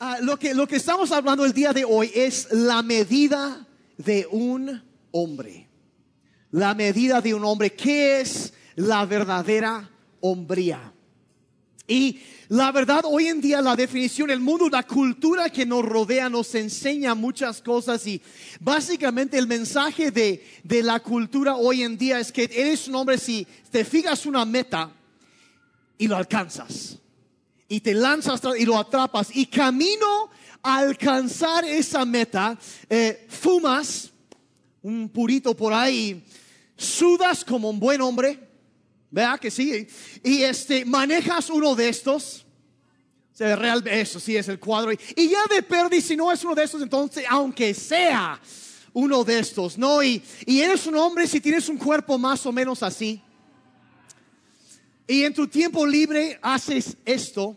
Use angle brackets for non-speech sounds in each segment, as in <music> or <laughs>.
Ah, lo, que, lo que estamos hablando el día de hoy es la medida de un hombre. La medida de un hombre. ¿Qué es la verdadera hombría? Y la verdad, hoy en día la definición, el mundo, la cultura que nos rodea nos enseña muchas cosas y básicamente el mensaje de, de la cultura hoy en día es que eres un hombre si te fijas una meta y lo alcanzas y te lanzas y lo atrapas y camino a alcanzar esa meta, eh, fumas un purito por ahí, sudas como un buen hombre, vea que sí? Y este, manejas uno de estos. Real, eso sí es el cuadro. Y, ya de perdi, si no es uno de estos, entonces, aunque sea uno de estos, ¿no? Y, y eres un hombre si tienes un cuerpo más o menos así. Y en tu tiempo libre haces esto.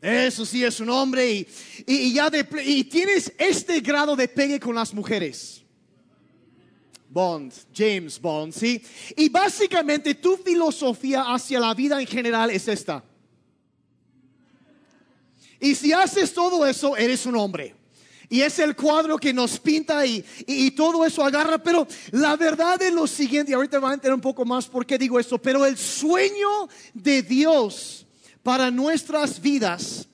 Eso sí es un hombre y, y, ya de, y tienes este grado de pegue con las mujeres. Bond, James Bond, ¿sí? Y básicamente tu filosofía hacia la vida en general es esta. Y si haces todo eso, eres un hombre. Y es el cuadro que nos pinta y, y, todo eso agarra. Pero la verdad es lo siguiente, y ahorita van a entender un poco más por qué digo esto. Pero el sueño de Dios para nuestras vidas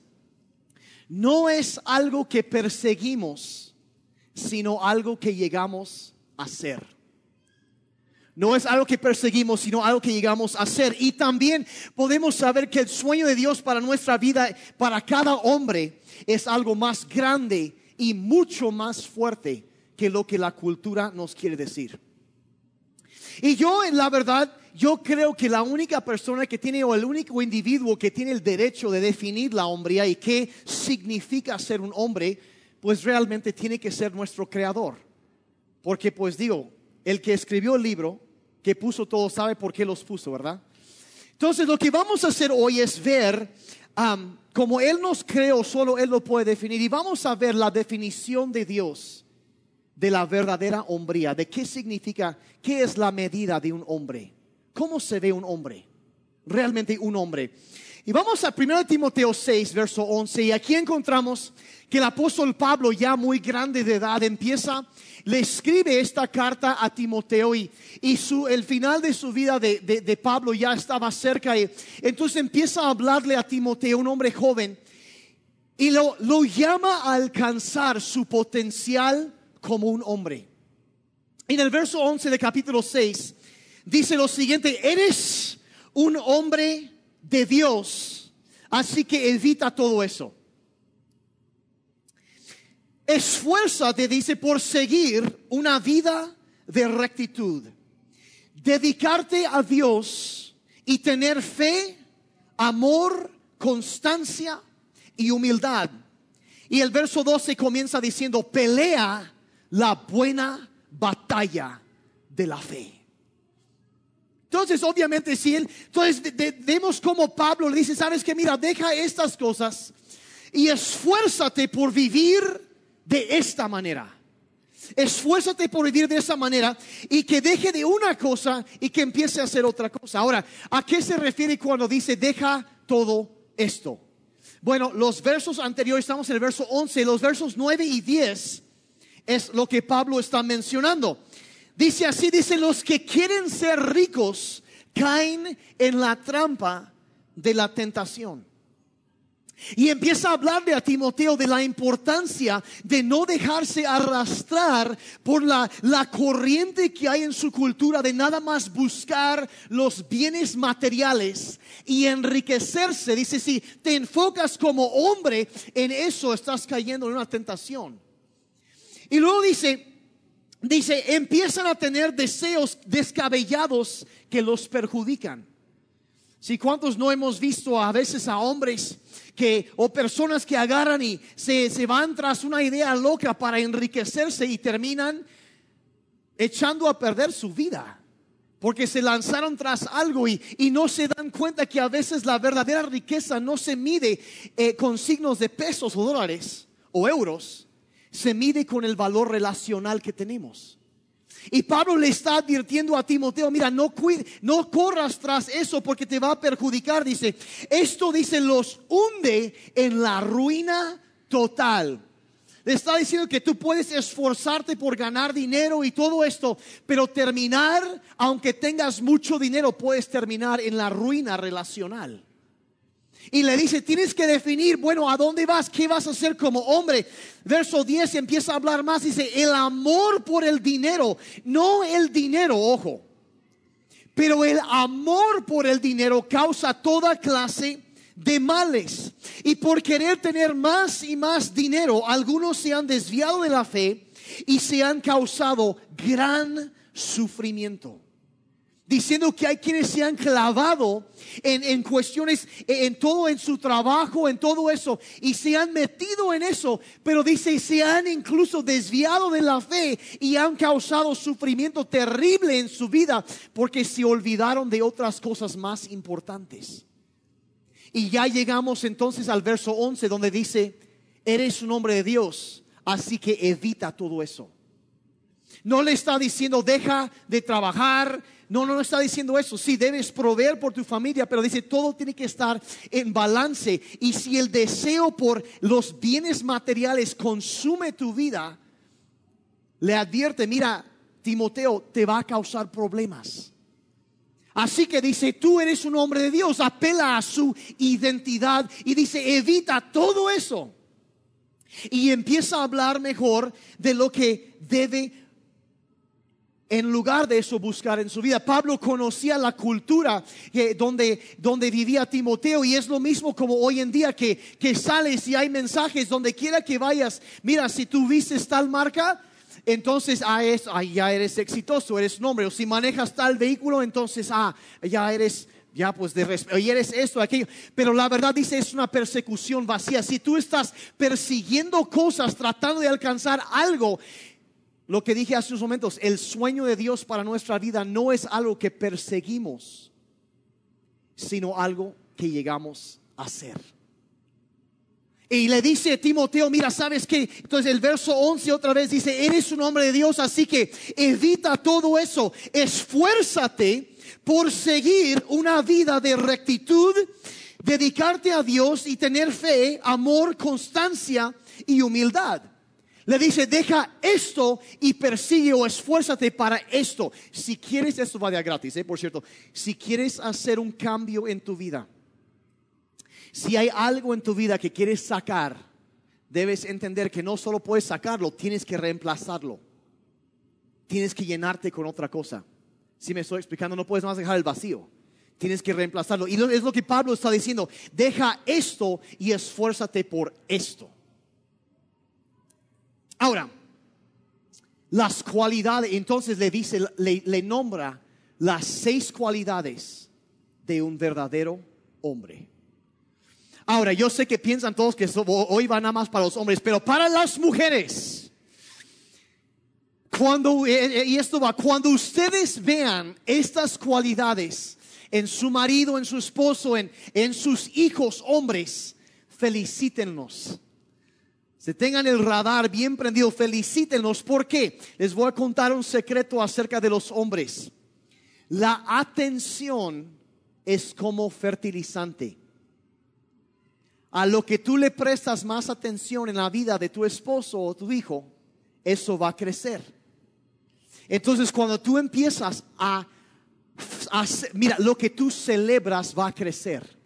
no es algo que perseguimos, sino algo que llegamos a ser. No es algo que perseguimos, sino algo que llegamos a ser. Y también podemos saber que el sueño de Dios para nuestra vida, para cada hombre, es algo más grande y mucho más fuerte que lo que la cultura nos quiere decir. Y yo, en la verdad, yo creo que la única persona que tiene o el único individuo que tiene el derecho de definir la hombría y qué significa ser un hombre, pues realmente tiene que ser nuestro creador. Porque pues digo, el que escribió el libro, que puso todo, sabe por qué los puso, ¿verdad? Entonces lo que vamos a hacer hoy es ver como Él nos creó, solo Él lo puede definir. Y vamos a ver la definición de Dios de la verdadera hombría, de qué significa, qué es la medida de un hombre, cómo se ve un hombre, realmente un hombre. Y vamos a 1 Timoteo 6, verso 11, y aquí encontramos que el apóstol Pablo, ya muy grande de edad, empieza, le escribe esta carta a Timoteo y, el final de su vida de, de, Pablo ya estaba cerca. Y, entonces empieza a hablarle a Timoteo, un hombre joven, y lo, lo llama a alcanzar su potencial como un hombre. En el verso 11 de capítulo 6 dice lo siguiente, eres un hombre de Dios, así que evita todo eso. Esfuérzate, dice, por seguir una vida de rectitud, dedicarte a Dios y tener fe, amor, constancia y humildad. Y el verso 12 comienza diciendo, pelea la buena batalla de la fe. Entonces, obviamente, si él, entonces vemos como Pablo le dice, sabes que mira, deja estas cosas y esfuérzate por vivir de esta manera. Esfuérzate por vivir de esa manera y que deje de una cosa y que empiece a hacer otra cosa. Ahora, ¿a qué se refiere cuando dice deja todo esto? Bueno, los versos anteriores, estamos en el verso 11, los versos 9 y 10 es lo que Pablo está mencionando. Dice así, dice, los que quieren ser ricos caen en la trampa de la tentación. Y empieza a hablarle a Timoteo de la importancia de no dejarse arrastrar por la, la, corriente que hay en su cultura de nada más buscar los bienes materiales y enriquecerse. Dice, si te enfocas como hombre en eso, estás cayendo en una tentación. Y luego dice, dice, empiezan a tener deseos descabellados que los perjudican. Si cuántos no hemos visto a veces a hombres que o personas que agarran y se, se van tras una idea loca para enriquecerse y terminan echando a perder su vida porque se lanzaron tras algo y, y, no se dan cuenta que a veces la verdadera riqueza no se mide eh, con signos de pesos o dólares o euros, se mide con el valor relacional que tenemos. Y Pablo le está advirtiendo a Timoteo, mira, no, no corras tras eso porque te va a perjudicar. Dice, esto dice, los hunde en la ruina total. Le está diciendo que tú puedes esforzarte por ganar dinero y todo esto, pero terminar, aunque tengas mucho dinero, puedes terminar en la ruina relacional. Y le dice, tienes que definir, bueno, ¿a dónde vas? ¿Qué vas a hacer como hombre? Verso 10 empieza a hablar más, dice, el amor por el dinero, no el dinero, ojo, pero el amor por el dinero causa toda clase de males. Y por querer tener más y más dinero, algunos se han desviado de la fe y se han causado gran sufrimiento diciendo que hay quienes se han clavado en, cuestiones, en todo, en su trabajo, en todo eso, y se han metido en eso, pero dice, se han incluso desviado de la fe y han causado sufrimiento terrible en su vida porque se olvidaron de otras cosas más importantes. Y ya llegamos entonces al verso 11 donde dice, eres un hombre de Dios, así que evita todo eso. No le está diciendo, deja de trabajar, no, no está diciendo eso. Sí, debes proveer por tu familia, pero dice todo tiene que estar en balance. Y si el deseo por los bienes materiales consume tu vida, le advierte, mira, Timoteo, te va a causar problemas. Así que dice, tú eres un hombre de Dios, apela a su identidad y dice, evita todo eso. Y empieza a hablar mejor de lo que debe en lugar de eso buscar en su vida. Pablo conocía la cultura eh, donde, donde vivía Timoteo y es lo mismo como hoy en día que, que sales y hay mensajes donde quiera que vayas. Mira, si tú vistes tal marca, entonces ah, es, ah, ya eres exitoso, eres un hombre. O si manejas tal vehículo, entonces ah, ya eres ya pues de respeto, y eres esto, aquello. Pero la verdad dice es una persecución vacía. Si tú estás persiguiendo cosas, tratando de alcanzar algo, lo que dije hace unos momentos, el sueño de Dios para nuestra vida no es algo que perseguimos, sino algo que llegamos a ser. Y le dice Timoteo, mira, ¿sabes qué? Entonces el verso 11 otra vez dice, eres un hombre de Dios, así que evita todo eso, esfuérzate por seguir una vida de rectitud, dedicarte a Dios y tener fe, amor, constancia y humildad. Le dice, deja esto y persigue o esfuérzate para esto. Si quieres, esto va de gratis, ¿eh? por cierto. Si quieres hacer un cambio en tu vida, si hay algo en tu vida que quieres sacar, debes entender que no solo puedes sacarlo, tienes que reemplazarlo. Tienes que llenarte con otra cosa. Si me estoy explicando, no puedes más dejar el vacío. Tienes que reemplazarlo. Y es lo que Pablo está diciendo. Deja esto y esfuérzate por esto. Ahora, las cualidades, entonces le dice, le, nombra las seis cualidades de un verdadero hombre. Ahora, yo sé que piensan todos que hoy va nada más para los hombres, pero para las mujeres, cuando, eh, eh, y esto va, cuando ustedes vean estas cualidades en su marido, en su esposo, en, en sus hijos hombres, felicítenlos se tengan el radar bien prendido, felicítenos. porque Les voy a contar un secreto acerca de los hombres. La atención es como fertilizante. A lo que tú le prestas más atención en la vida de tu esposo o tu hijo, eso va a crecer. Entonces, cuando tú empiezas a, a mira, lo que tú celebras va a crecer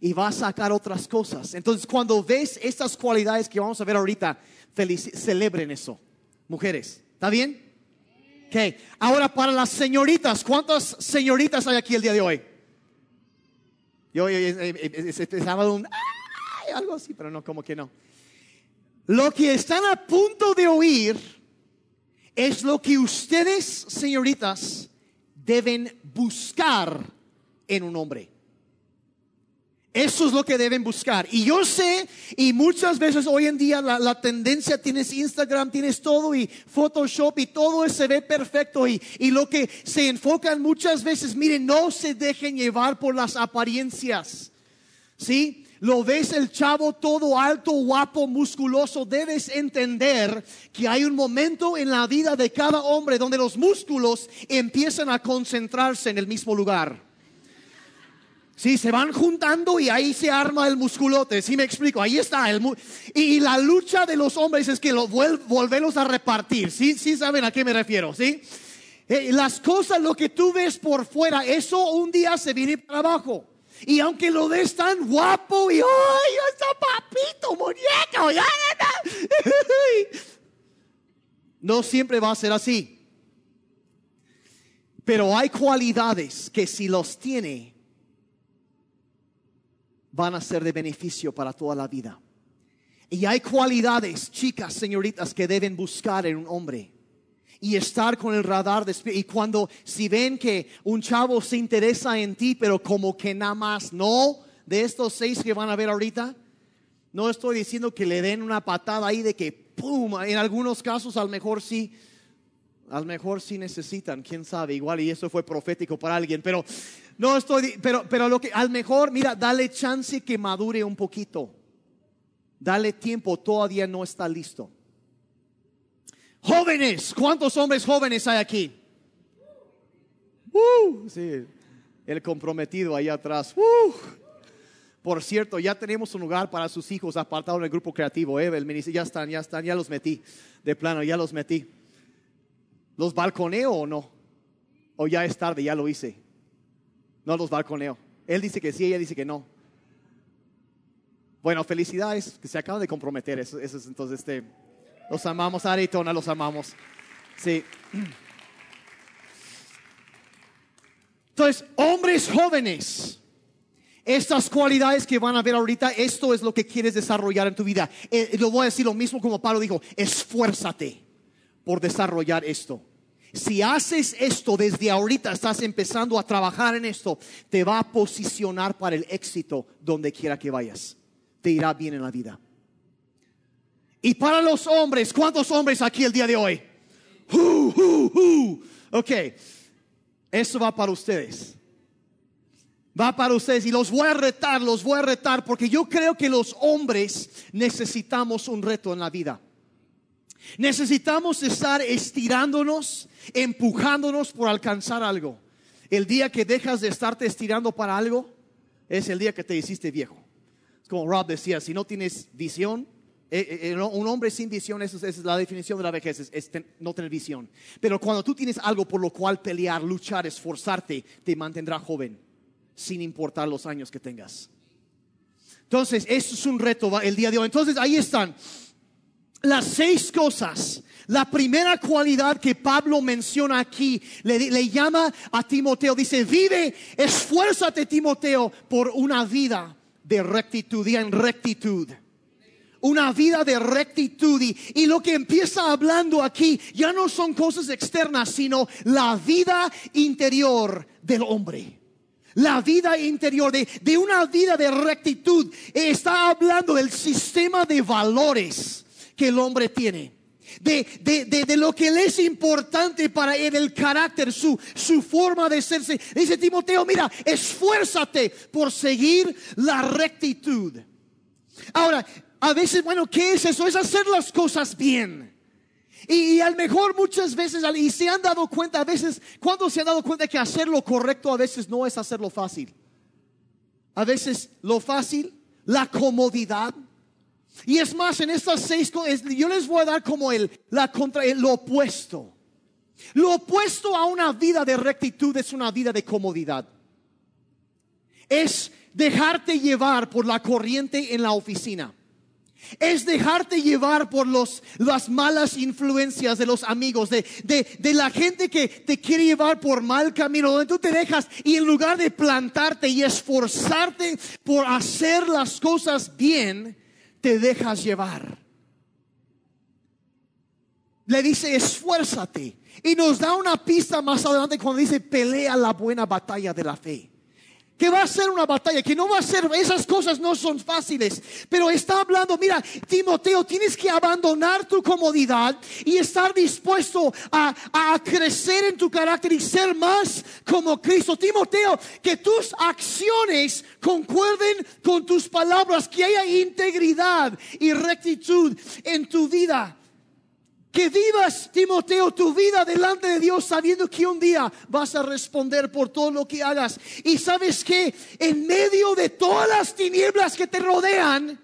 y va a sacar otras cosas. Entonces, cuando ves estas cualidades que vamos a ver ahorita, celebren eso. Mujeres, ¿está bien? Ok, ahora para las señoritas, ¿cuántas señoritas hay aquí el día de hoy? Yo, estaba un, algo así, pero no, como que no. Lo que están a punto de oír es lo que ustedes, señoritas, deben buscar en un hombre. Eso es lo que deben buscar. Y yo sé, y muchas veces hoy en día la, tendencia, tienes Instagram, tienes todo y Photoshop y todo se ve perfecto. Y, y lo que se enfocan muchas veces, miren, no se dejen llevar por las apariencias. ¿Sí? Lo ves el chavo todo alto, guapo, musculoso. Debes entender que hay un momento en la vida de cada hombre donde los músculos empiezan a concentrarse en el mismo lugar. Sí, se van juntando y ahí se arma el musculote. Sí, me explico. Ahí está. El y, la lucha de los hombres es que lo volverlos a repartir. Sí, sí saben a qué me refiero. Sí. Eh, las cosas, lo que tú ves por fuera, eso un día se viene para abajo. Y aunque lo ves tan guapo y ¡ay, está papito, muñeco! Ya, <laughs> no siempre va a ser así. Pero hay cualidades que si los tiene, van a ser de beneficio para toda la vida. Y hay cualidades, chicas, señoritas, que deben buscar en un hombre. Y estar con el radar de Y cuando, si ven que un chavo se interesa en ti, pero como que nada más no, de estos seis que van a ver ahorita, no estoy diciendo que le den una patada ahí de que, ¡pum! En algunos casos, a lo mejor sí, a lo mejor sí necesitan, quién sabe, igual, y eso fue profético para alguien, pero no estoy, pero, pero lo que, al mejor, mira, dale chance que madure un poquito. Dale tiempo, todavía no está listo. Jóvenes, ¿cuántos hombres jóvenes hay aquí? Uh, sí, el comprometido ahí atrás. Uh. Por cierto, ya tenemos un lugar para sus hijos apartado en el grupo creativo. ¿eh? ya están, ya están, ya los metí. De plano, ya los metí. ¿Los balconeo o no? O ya es tarde, ya lo hice. No los balconeo. Él dice que sí, ella dice que no. Bueno, felicidades, que se acaban de comprometer. Eso, es entonces, este, los amamos, Aritona, los amamos. Sí. Entonces, hombres jóvenes, estas cualidades que van a ver ahorita, esto es lo que quieres desarrollar en tu vida. Eh, lo voy a decir lo mismo como Pablo dijo, esfuérzate por desarrollar esto. Si haces esto desde ahorita, estás empezando a trabajar en esto, te va a posicionar para el éxito donde quiera que vayas. Te irá bien en la vida. Y para los hombres, ¿cuántos hombres aquí el día de hoy? Ok, eso va para ustedes. Va para ustedes y los voy a retar, los voy a retar porque yo creo que los hombres necesitamos un reto en la vida. Necesitamos estar estirándonos, empujándonos por alcanzar algo. El día que dejas de estarte estirando para algo, es el día que te hiciste viejo. Como Rob decía, si no tienes visión, eh, eh, eh, un hombre sin visión, esa es, la definición de la vejez, es, no tener visión. Pero cuando tú tienes algo por lo cual pelear, luchar, esforzarte, te mantendrá joven, sin importar los años que tengas. Entonces, eso es un reto el día de hoy. Entonces, ahí están las seis cosas. La primera cualidad que Pablo menciona aquí, le, llama a Timoteo, dice, vive, esfuérzate Timoteo por una vida de rectitud, y en rectitud. Una vida de rectitud. Y, y, lo que empieza hablando aquí ya no son cosas externas, sino la vida interior del hombre. La vida interior de, de una vida de rectitud. Está hablando del sistema de valores que el hombre tiene. De, de, de, lo que le es importante para él, el carácter, su, su forma de serse. Dice Timoteo, mira, esfuérzate por seguir la rectitud. Ahora, a veces, bueno, ¿qué es eso? Es hacer las cosas bien. Y, y al mejor muchas veces, y se han dado cuenta a veces, cuando se han dado cuenta que hacer lo correcto a veces no es hacerlo fácil. A veces lo fácil, la comodidad, y es más, en estas seis yo les voy a dar como el, la contra, lo opuesto. Lo opuesto a una vida de rectitud es una vida de comodidad. Es dejarte llevar por la corriente en la oficina. Es dejarte llevar por los, las malas influencias de los amigos, de, de, de, la gente que te quiere llevar por mal camino, donde tú te dejas y en lugar de plantarte y esforzarte por hacer las cosas bien, te dejas llevar. Le dice, esfuérzate. Y nos da una pista más adelante cuando dice, pelea la buena batalla de la fe que va a ser una batalla, que no va a ser, esas cosas no son fáciles, pero está hablando, mira, Timoteo, tienes que abandonar tu comodidad y estar dispuesto a, a crecer en tu carácter y ser más como Cristo. Timoteo, que tus acciones concuerden con tus palabras, que haya integridad y rectitud en tu vida. Que vivas, Timoteo, tu vida delante de Dios sabiendo que un día vas a responder por todo lo que hagas. Y sabes que en medio de todas las tinieblas que te rodean,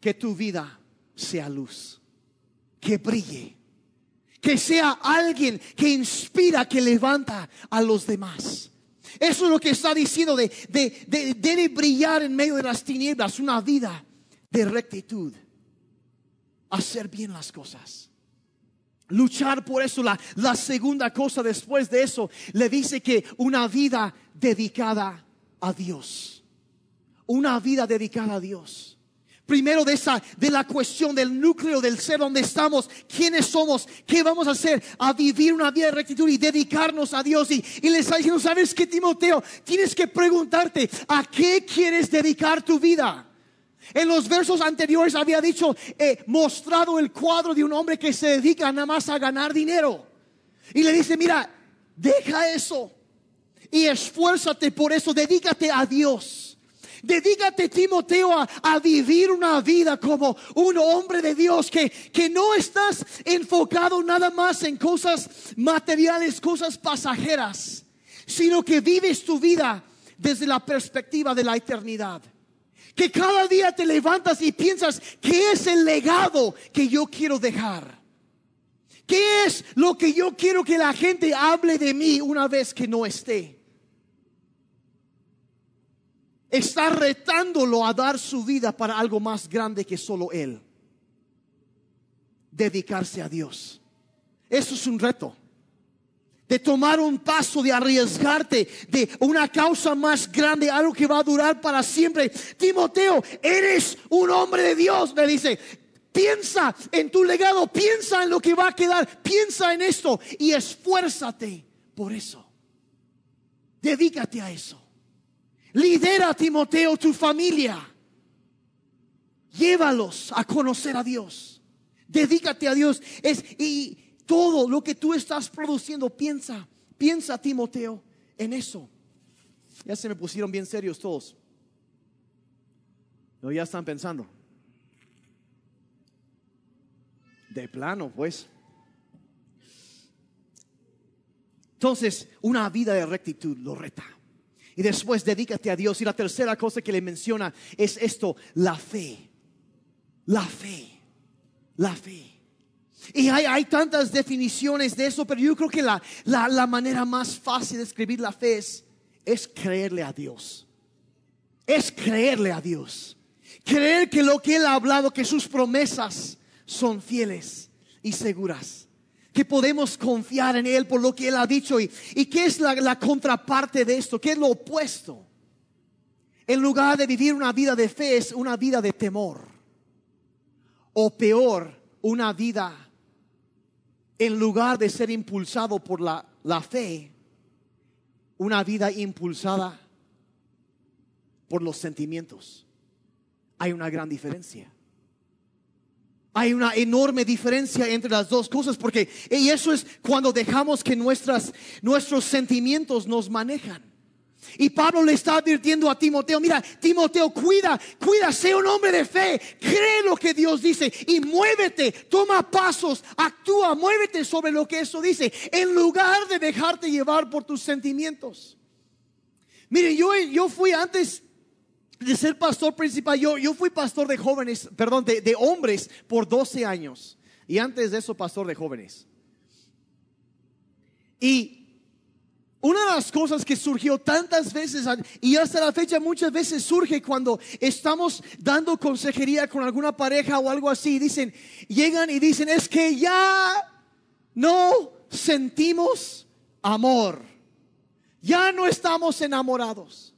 que tu vida sea luz, que brille, que sea alguien que inspira, que levanta a los demás. Eso es lo que está diciendo de, de, debe brillar en medio de las tinieblas una vida de rectitud hacer bien las cosas. Luchar por eso. La, la segunda cosa después de eso le dice que una vida dedicada a Dios. Una vida dedicada a Dios. Primero de esa, de la cuestión del núcleo del ser donde estamos, quiénes somos, qué vamos a hacer, a vivir una vida de rectitud y dedicarnos a Dios. Y, y les está diciendo, ¿sabes qué, Timoteo? Tienes que preguntarte, ¿a qué quieres dedicar tu vida? En los versos anteriores había dicho, he mostrado el cuadro de un hombre que se dedica nada más a ganar dinero. Y le dice, mira, deja eso y esfuérzate por eso, dedícate a Dios. Dedícate, Timoteo, a, vivir una vida como un hombre de Dios, que, que no estás enfocado nada más en cosas materiales, cosas pasajeras, sino que vives tu vida desde la perspectiva de la eternidad que cada día te levantas y piensas, ¿qué es el legado que yo quiero dejar? ¿Qué es lo que yo quiero que la gente hable de mí una vez que no esté? Está retándolo a dar su vida para algo más grande que solo él. Dedicarse a Dios. Eso es un reto de tomar un paso, de arriesgarte, de una causa más grande, algo que va a durar para siempre. Timoteo, eres un hombre de Dios, le dice. Piensa en tu legado, piensa en lo que va a quedar, piensa en esto y esfuérzate por eso. Dedícate a eso. Lidera, Timoteo, tu familia. Llévalos a conocer a Dios. Dedícate a Dios. Es, y todo lo que tú estás produciendo, piensa, piensa Timoteo en eso. Ya se me pusieron bien serios todos. No, ya están pensando. De plano, pues. Entonces, una vida de rectitud lo reta. Y después dedícate a Dios. Y la tercera cosa que le menciona es esto, la fe. La fe. La fe. Y hay, tantas definiciones de eso, pero yo creo que la, la, manera más fácil de escribir la fe es, es creerle a Dios. Es creerle a Dios. Creer que lo que Él ha hablado, que sus promesas son fieles y seguras. Que podemos confiar en Él por lo que Él ha dicho. ¿Y, y qué es la, la contraparte de esto? ¿Qué es lo opuesto? En lugar de vivir una vida de fe es una vida de temor. O peor, una vida en lugar de ser impulsado por la, fe, una vida impulsada por los sentimientos. Hay una gran diferencia. Hay una enorme diferencia entre las dos cosas porque y eso es cuando dejamos que nuestras, nuestros sentimientos nos manejan. Y Pablo le está advirtiendo a Timoteo, mira, Timoteo, cuida, cuida, sé un hombre de fe, cree lo que Dios dice y muévete, toma pasos, actúa, muévete sobre lo que eso dice, en lugar de dejarte llevar por tus sentimientos. Mire, yo, yo fui antes de ser pastor principal, yo, yo fui pastor de jóvenes, perdón, de, de hombres por 12 años. Y antes de eso, pastor de jóvenes. Y una de las cosas que surgió tantas veces y hasta la fecha muchas veces surge cuando estamos dando consejería con alguna pareja o algo así, dicen, llegan y dicen, es que ya no sentimos amor, ya no estamos enamorados.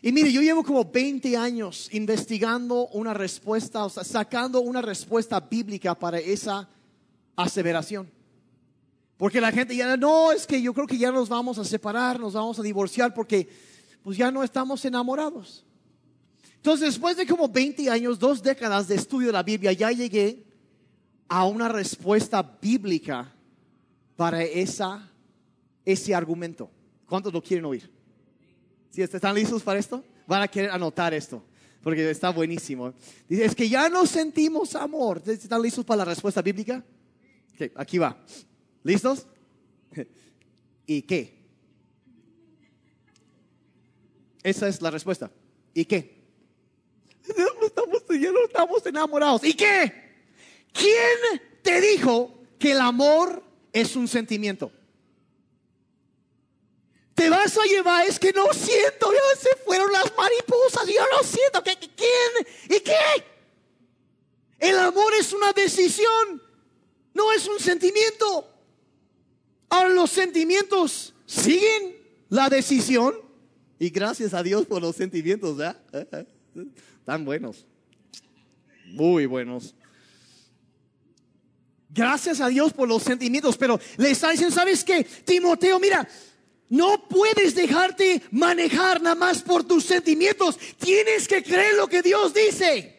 Y mire, yo llevo como 20 años investigando una respuesta, o sea, sacando una respuesta bíblica para esa aseveración. Porque la gente ya no, es que yo creo que ya nos vamos a separar, nos vamos a divorciar porque pues ya no estamos enamorados. Entonces, después de como 20 años, dos décadas de estudio de la Biblia, ya llegué a una respuesta bíblica para esa, ese argumento. ¿Cuántos lo quieren oír? Si están listos para esto, van a querer anotar esto. porque está buenísimo. Dice, es que ya no sentimos amor. ¿Están listos para la respuesta bíblica? aquí va. ¿Listos? ¿Y qué? Esa es la respuesta. ¿Y qué? No estamos, ya no estamos enamorados. ¿Y qué? ¿Quién te dijo que el amor es un sentimiento? Te vas a llevar, es que no siento, ya se fueron las mariposas, yo no siento. ¿Qué, ¿Quién? ¿Y qué? El amor es una decisión, no es un sentimiento. Ahora los sentimientos siguen la decisión. Y gracias a Dios por los sentimientos, ¿verdad? <laughs> Tan buenos. Muy buenos. Gracias a Dios por los sentimientos, pero le está diciendo, ¿sabes qué? Timoteo, mira, no puedes dejarte manejar nada más por tus sentimientos. Tienes que creer lo que Dios dice.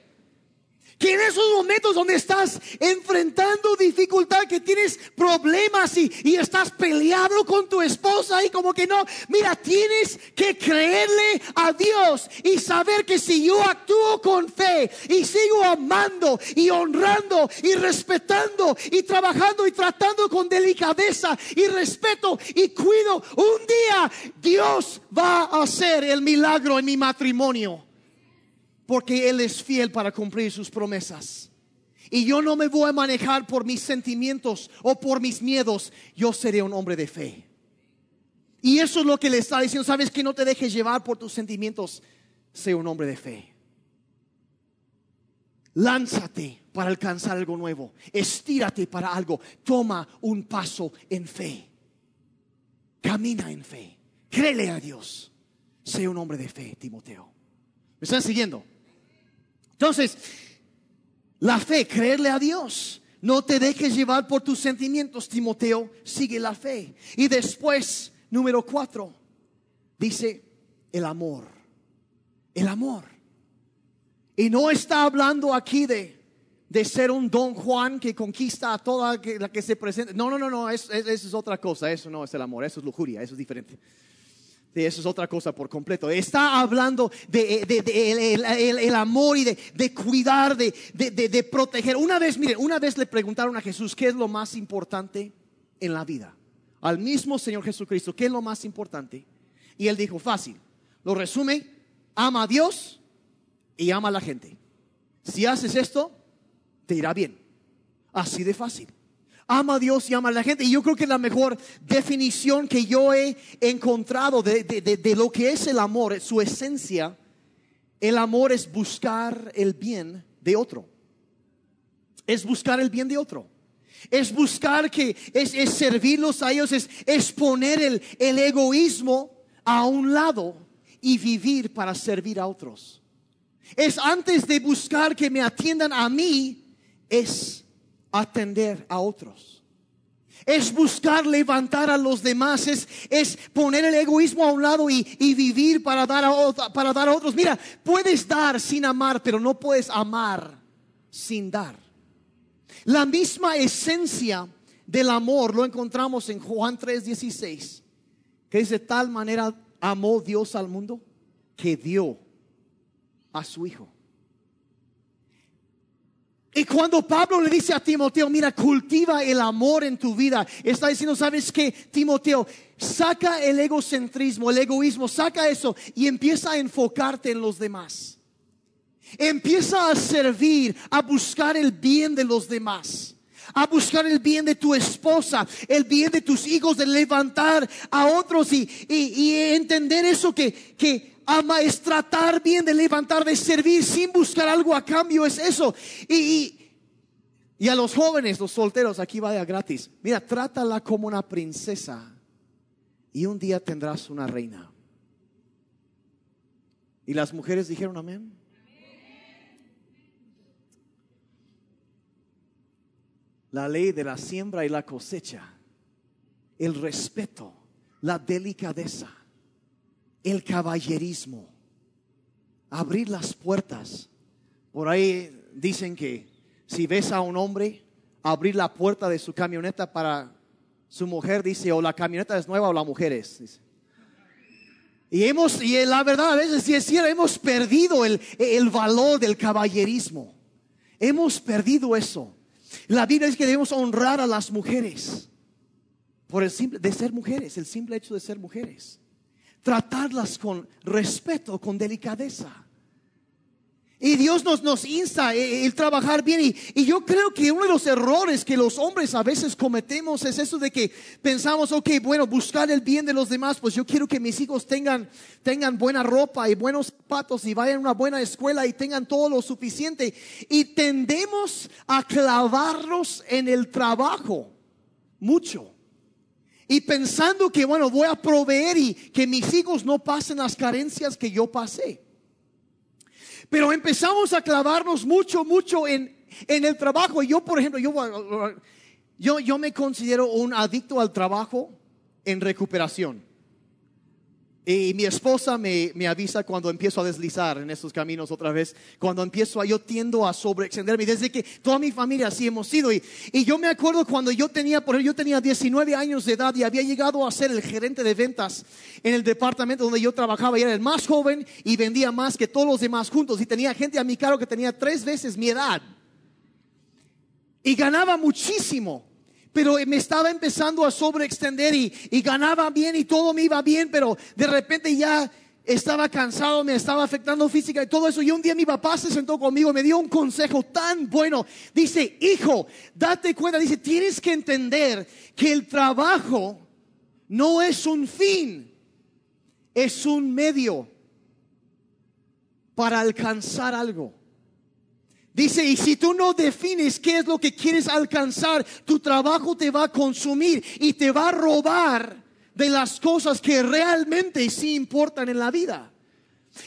Que en esos momentos donde estás enfrentando dificultad, que tienes problemas y, y, estás peleado con tu esposa y como que no, mira, tienes que creerle a Dios y saber que si yo actúo con fe y sigo amando y honrando y respetando y trabajando y tratando con delicadeza y respeto y cuido, un día Dios va a hacer el milagro en mi matrimonio porque Él es fiel para cumplir sus promesas. Y yo no me voy a manejar por mis sentimientos o por mis miedos, yo seré un hombre de fe. Y eso es lo que le está diciendo, sabes que no te dejes llevar por tus sentimientos, sé un hombre de fe. Lánzate para alcanzar algo nuevo, estírate para algo, toma un paso en fe. Camina en fe, créele a Dios, sé un hombre de fe, Timoteo. ¿Me están siguiendo? Entonces, la fe, creerle a Dios. No te dejes llevar por tus sentimientos, Timoteo. Sigue la fe. Y después, número cuatro, dice el amor. El amor. Y no está hablando aquí de, de ser un don Juan que conquista a toda la que se presenta. No, no, no, no, eso es otra cosa. Eso no es el amor, eso es lujuria, eso es diferente eso es otra cosa por completo. Está hablando de, el, amor y de, cuidar, de, proteger. Una vez, mire, una vez le preguntaron a Jesús qué es lo más importante en la vida. Al mismo Señor Jesucristo, ¿qué es lo más importante? Y él dijo, fácil. Lo resume, ama a Dios y ama a la gente. Si haces esto, te irá bien. Así de fácil ama a Dios y ama a la gente. Y yo creo que la mejor definición que yo he encontrado de, lo que es el amor, su esencia, el amor es buscar el bien de otro. Es buscar el bien de otro. Es buscar que es, servirlos a ellos, es, es poner el, el egoísmo a un lado y vivir para servir a otros. Es antes de buscar que me atiendan a mí, es atender a otros. Es buscar levantar a los demás, es, poner el egoísmo a un lado y, vivir para dar, a, para dar a otros. Mira, puedes dar sin amar, pero no puedes amar sin dar. La misma esencia del amor lo encontramos en Juan 3:16, que es de tal manera amó Dios al mundo que dio a su Hijo. Y cuando Pablo le dice a Timoteo, mira, cultiva el amor en tu vida, está diciendo, ¿sabes qué? Timoteo, saca el egocentrismo, el egoísmo, saca eso y empieza a enfocarte en los demás. Empieza a servir, a buscar el bien de los demás a buscar el bien de tu esposa, el bien de tus hijos, de levantar a otros y, entender eso que, que ama es tratar bien, de levantar, de servir sin buscar algo a cambio, es eso. Y, y, a los jóvenes, los solteros, aquí vaya gratis. Mira, trátala como una princesa y un día tendrás una reina. Y las mujeres dijeron amén. La ley de la siembra y la cosecha, el respeto, la delicadeza el caballerismo, abrir las puertas. Por ahí dicen que si ves a un hombre abrir la puerta de su camioneta para su mujer, dice, o la camioneta es nueva o la mujer es. Y hemos, y la verdad, a veces si es cierto, hemos perdido el, el valor del caballerismo. Hemos perdido eso. La Biblia dice que debemos honrar a las mujeres por el simple de ser mujeres, el simple hecho de ser mujeres. Tratarlas con respeto, con delicadeza. Y Dios nos, nos insta el, trabajar bien. Y, y, yo creo que uno de los errores que los hombres a veces cometemos es eso de que pensamos, ok, bueno, buscar el bien de los demás, pues yo quiero que mis hijos tengan, tengan buena ropa y buenos zapatos y vayan a una buena escuela y tengan todo lo suficiente. Y tendemos a clavarnos en el trabajo mucho. Y pensando que, bueno, voy a proveer y que mis hijos no pasen las carencias que yo pasé. Pero empezamos a clavarnos mucho, mucho en, en el trabajo. Yo, por ejemplo, yo, yo, yo me considero un adicto al trabajo en recuperación. Y mi esposa me, me, avisa cuando empiezo a deslizar en esos caminos otra vez, cuando empiezo a, yo tiendo a sobreextenderme, desde que toda mi familia así hemos sido. Y, y yo me acuerdo cuando yo tenía, por ejemplo, yo tenía 19 años de edad y había llegado a ser el gerente de ventas en el departamento donde yo trabajaba y era el más joven y vendía más que todos los demás juntos. Y tenía gente a mi cargo que tenía tres veces mi edad. Y ganaba muchísimo pero me estaba empezando a sobreextender y, y ganaba bien y todo me iba bien, pero de repente ya estaba cansado, me estaba afectando física y todo eso. Y un día mi papá se sentó conmigo, me dio un consejo tan bueno. Dice, hijo, date cuenta, dice, tienes que entender que el trabajo no es un fin, es un medio para alcanzar algo. Dice, y si tú no defines qué es lo que quieres alcanzar, tu trabajo te va a consumir y te va a robar de las cosas que realmente sí importan en la vida.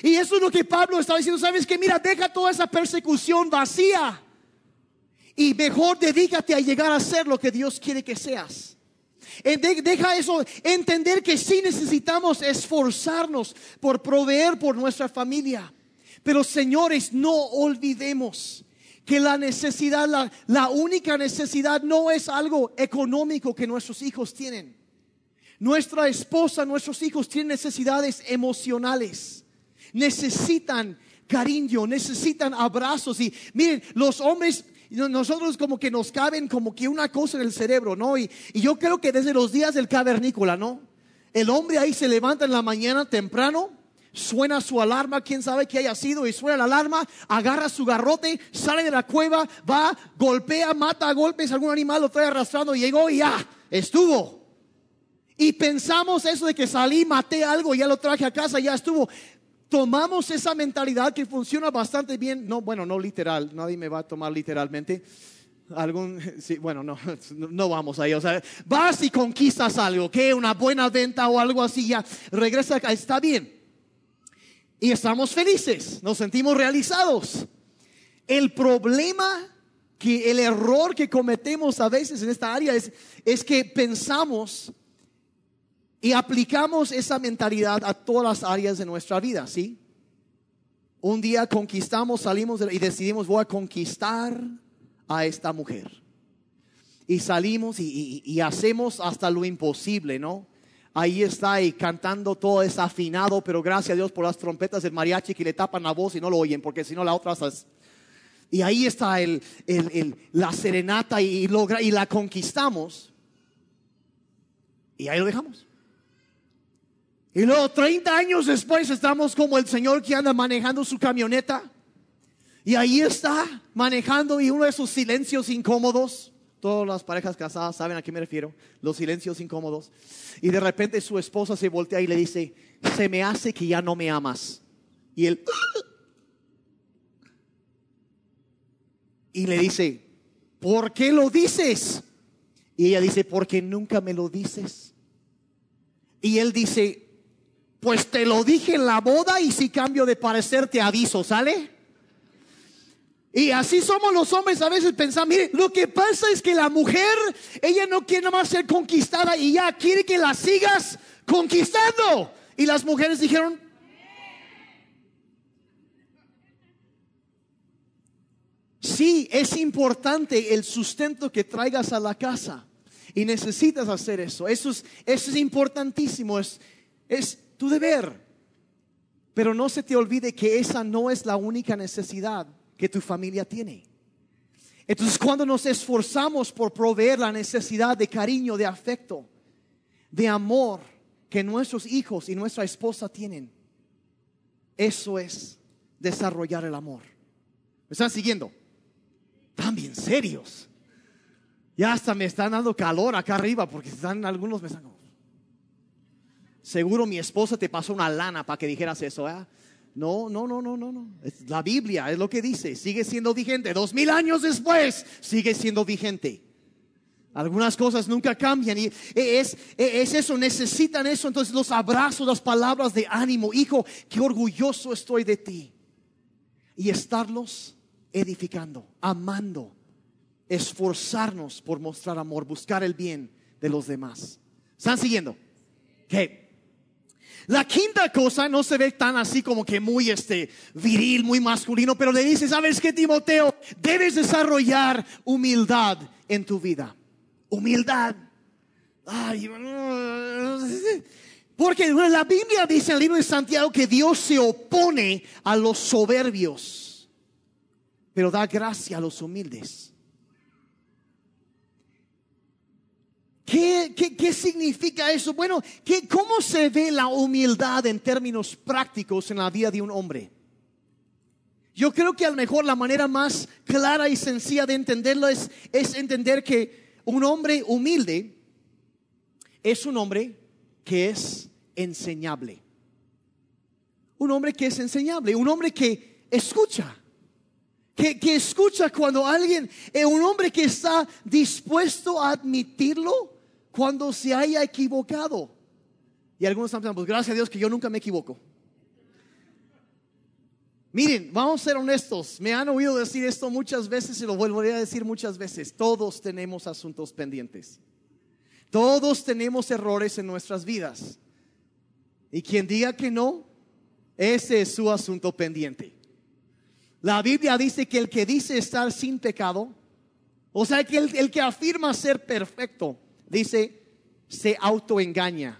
Y eso es lo que Pablo estaba diciendo, sabes que mira, deja toda esa persecución vacía y mejor dedícate a llegar a ser lo que Dios quiere que seas. Deja eso, entender que sí necesitamos esforzarnos por proveer por nuestra familia. Pero señores, no olvidemos que la necesidad, la, única necesidad no es algo económico que nuestros hijos tienen. Nuestra esposa, nuestros hijos tienen necesidades emocionales. Necesitan cariño, necesitan abrazos. Y miren, los hombres, nosotros como que nos caben como que una cosa en el cerebro, ¿no? Y, yo creo que desde los días del cavernícola, ¿no? El hombre ahí se levanta en la mañana temprano suena su alarma, quién sabe qué haya sido, y suena la alarma, agarra su garrote, sale de la cueva, va, golpea, mata a golpes algún animal, lo trae arrastrando, llegó y ya, estuvo. Y pensamos eso de que salí, maté algo, ya lo traje a casa, ya estuvo. Tomamos esa mentalidad que funciona bastante bien, no, bueno, no literal, nadie me va a tomar literalmente. Algún, <laughs> sí, bueno, <laughs> no, no vamos ahí. O sea, vas y conquistas algo, que una buena venta o algo así, ya regresa está bien y estamos felices, nos sentimos realizados. El problema que el error que cometemos a veces en esta área es, es que pensamos y aplicamos esa mentalidad a todas las áreas de nuestra vida, ¿sí? Un día conquistamos, salimos y decidimos, voy a conquistar a esta mujer. Y salimos y hacemos hasta lo imposible, ¿no? Ahí está y cantando todo desafinado, pero gracias a Dios por las trompetas del mariachi que le tapan la voz y no lo oyen, porque si no la otra Y ahí está el, la serenata y, logra, y la conquistamos. Y ahí lo dejamos. Y luego 30 años después estamos como el señor que anda manejando su camioneta. Y ahí está manejando y uno de esos silencios incómodos. Todas las parejas casadas saben a qué me refiero, los silencios incómodos. Y de repente su esposa se voltea y le dice, se me hace que ya no me amas. Y él... Y le dice, ¿por qué lo dices? Y ella dice, porque nunca me lo dices. Y él dice, pues te lo dije en la boda y si cambio de parecer te aviso, ¿sale? Y así somos los hombres a veces pensamos, mire, lo que pasa es que la mujer, ella no quiere nada más ser conquistada y ya quiere que la sigas conquistando. Y las mujeres dijeron, sí, es importante el sustento que traigas a la casa y necesitas hacer eso. Eso es, importantísimo, es tu deber. Pero no se te olvide que esa no es la única necesidad que tu familia tiene. Entonces cuando nos esforzamos por proveer la necesidad de cariño, de afecto, de amor que nuestros hijos y nuestra esposa tienen, eso es desarrollar el amor. ¿Me están siguiendo? Están bien serios. Ya hasta me están dando calor acá arriba porque están algunos me están Seguro mi esposa te pasó una lana para que dijeras eso, ¿eh? No, no, no, no, no, no. la Biblia es lo que dice. Sigue siendo vigente. Dos mil años después, sigue siendo vigente. Algunas cosas nunca cambian y es, es eso, necesitan eso. Entonces los abrazos, las palabras de ánimo. Hijo, qué orgulloso estoy de ti. Y estarlos edificando, amando, esforzarnos por mostrar amor, buscar el bien de los demás. ¿Están siguiendo? ¿Qué? La quinta cosa no se ve tan así como que muy este viril, muy masculino, pero le dice, ¿sabes qué, Timoteo? Debes desarrollar humildad en tu vida. Humildad. porque la Biblia dice en el libro de Santiago que Dios se opone a los soberbios, pero da gracia a los humildes. ¿Qué, significa eso? Bueno, ¿qué, ¿cómo se ve la humildad en términos prácticos en la vida de un hombre? Yo creo que a lo mejor la manera más clara y sencilla de entenderlo es, es entender que un hombre humilde es un hombre que es enseñable. Un hombre que es enseñable, un hombre que escucha. Que, que, escucha cuando alguien, eh, un hombre que está dispuesto a admitirlo cuando se haya equivocado. Y algunos están pensando, pues gracias a Dios que yo nunca me equivoco. Miren, vamos a ser honestos. Me han oído decir esto muchas veces y lo volveré a decir muchas veces. Todos tenemos asuntos pendientes. Todos tenemos errores en nuestras vidas. Y quien diga que no, ese es su asunto pendiente. La Biblia dice que el que dice estar sin pecado, o sea, que el, el que afirma ser perfecto, dice, se autoengaña.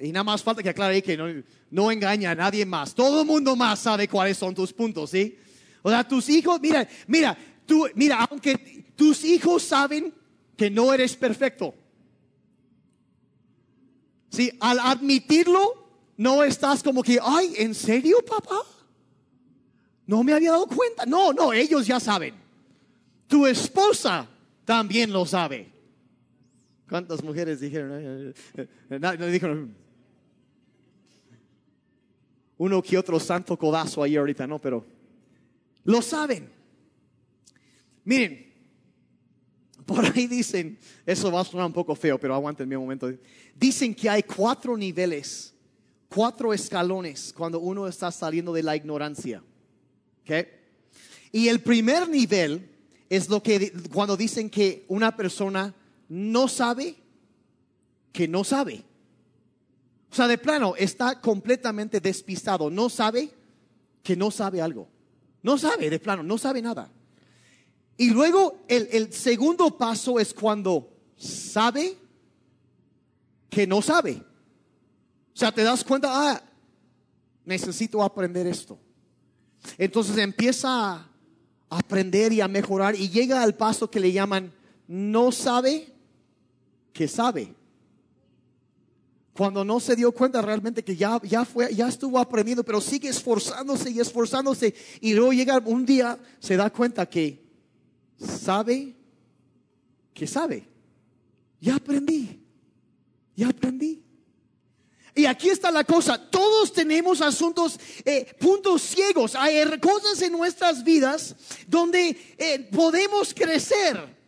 Y nada más falta que aclare que no, no engaña a nadie más. Todo el mundo más sabe cuáles son tus puntos, ¿sí? O sea, tus hijos, mira, mira, tú, mira, aunque tus hijos saben que no eres perfecto. Sí, al admitirlo, no estás como que, ay, ¿en serio, papá? No me había dado cuenta. No, no, ellos ya saben. Tu esposa también lo sabe. ¿Cuántas mujeres dijeron? No, dijeron. Uno que otro santo codazo ahí ahorita, no, pero lo saben. Miren, por ahí dicen, eso va a sonar un poco feo, pero aguántenme un momento. Dicen que hay cuatro niveles, cuatro escalones cuando uno está saliendo de la ignorancia. ¿Okay? Y el primer nivel es lo que cuando dicen que una persona no sabe que no sabe. O sea, de plano, está completamente despistado. No sabe que no sabe algo. No sabe, de plano, no sabe nada. Y luego el, el segundo paso es cuando sabe que no sabe. O sea, te das cuenta, ah, necesito aprender esto. Entonces empieza a aprender y a mejorar y llega al paso que le llaman no sabe que sabe. Cuando no se dio cuenta realmente que ya, ya fue, ya estuvo aprendiendo, pero sigue esforzándose y esforzándose. Y luego llega un día, se da cuenta que sabe que sabe. Ya aprendí. Ya aprendí. Y aquí está la cosa, todos tenemos asuntos, eh, puntos ciegos, hay cosas en nuestras vidas donde eh, podemos crecer.